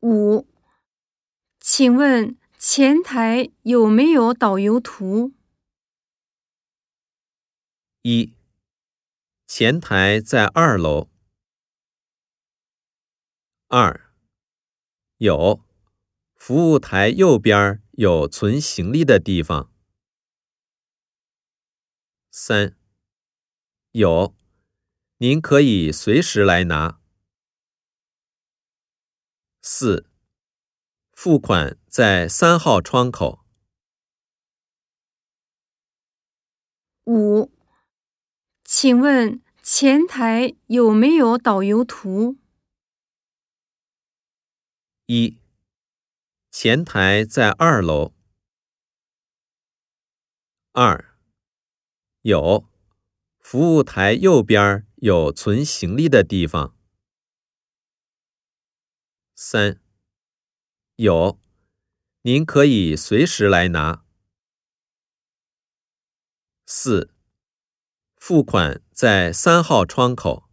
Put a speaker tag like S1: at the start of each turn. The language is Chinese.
S1: 五，请问前台有没有导游图？
S2: 一，前台在二楼。二，有，服务台右边有存行李的地方。三，有，您可以随时来拿。四，付款在三号窗口。
S1: 五，请问前台有没有导游图？
S2: 一，前台在二楼。二，有，服务台右边有存行李的地方。三，有，您可以随时来拿。四，付款在三号窗口。